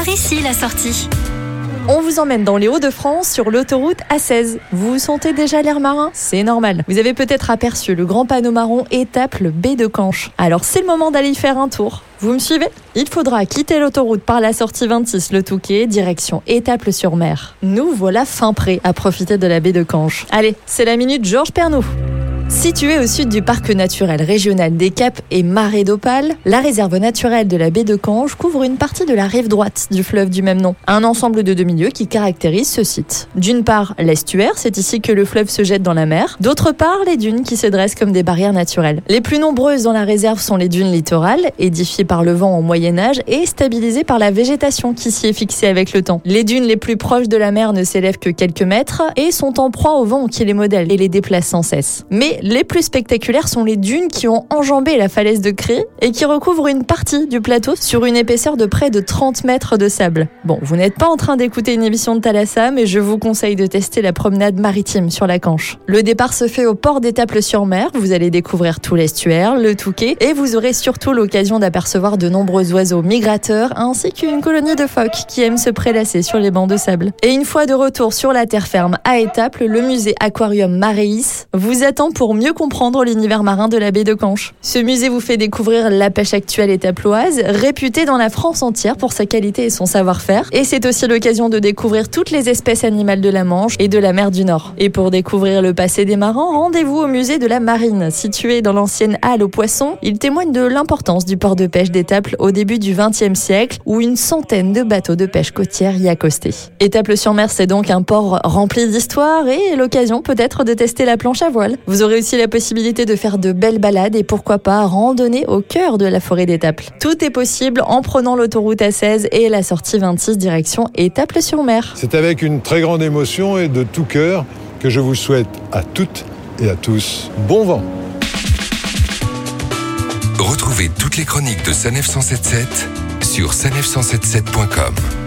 Par ici, la sortie. On vous emmène dans les Hauts-de-France sur l'autoroute A16. Vous sentez déjà l'air marin? C'est normal. Vous avez peut-être aperçu le grand panneau marron étape le baie de Canche. Alors c'est le moment d'aller y faire un tour. Vous me suivez? Il faudra quitter l'autoroute par la sortie 26 Le Touquet, direction Étaples-sur-Mer. Nous voilà fin prêts à profiter de la baie de Canche. Allez, c'est la minute Georges Pernou. Située au sud du parc naturel régional des Caps et Marais d'Opale, la réserve naturelle de la baie de Cange couvre une partie de la rive droite du fleuve du même nom, un ensemble de demi-lieux qui caractérise ce site. D'une part, l'estuaire, c'est ici que le fleuve se jette dans la mer. D'autre part, les dunes qui se dressent comme des barrières naturelles. Les plus nombreuses dans la réserve sont les dunes littorales, édifiées par le vent au Moyen Âge et stabilisées par la végétation qui s'y est fixée avec le temps. Les dunes les plus proches de la mer ne s'élèvent que quelques mètres et sont en proie au vent qui les modèle et les déplace sans cesse. Les plus spectaculaires sont les dunes qui ont enjambé la falaise de Cry et qui recouvrent une partie du plateau sur une épaisseur de près de 30 mètres de sable. Bon, vous n'êtes pas en train d'écouter une émission de Thalassa, mais je vous conseille de tester la promenade maritime sur la Canche. Le départ se fait au port d'Étaples-sur-Mer. Vous allez découvrir tout l'estuaire, le Touquet, et vous aurez surtout l'occasion d'apercevoir de nombreux oiseaux migrateurs ainsi qu'une colonie de phoques qui aiment se prélasser sur les bancs de sable. Et une fois de retour sur la terre ferme à Étaples, le musée Aquarium Maréis vous attend pour mieux comprendre l'univers marin de la baie de Canche. Ce musée vous fait découvrir la pêche actuelle étaploise, réputée dans la France entière pour sa qualité et son savoir-faire. Et c'est aussi l'occasion de découvrir toutes les espèces animales de la Manche et de la mer du Nord. Et pour découvrir le passé des marins, rendez-vous au musée de la Marine, situé dans l'ancienne halle aux poissons. Il témoigne de l'importance du port de pêche d'Étaples au début du XXe siècle, où une centaine de bateaux de pêche côtière y accostaient. Étaples-sur-Mer, c'est donc un port rempli d'histoire et l'occasion peut-être de tester la planche à voile. Vous aurez aussi la possibilité possibilité de faire de belles balades et pourquoi pas randonner au cœur de la forêt d'Étaples. Tout est possible en prenant l'autoroute A16 et la sortie 26 direction Étaples-sur-Mer. C'est avec une très grande émotion et de tout cœur que je vous souhaite à toutes et à tous bon vent. Retrouvez toutes les chroniques de Sanef 177 sur sanef177.com.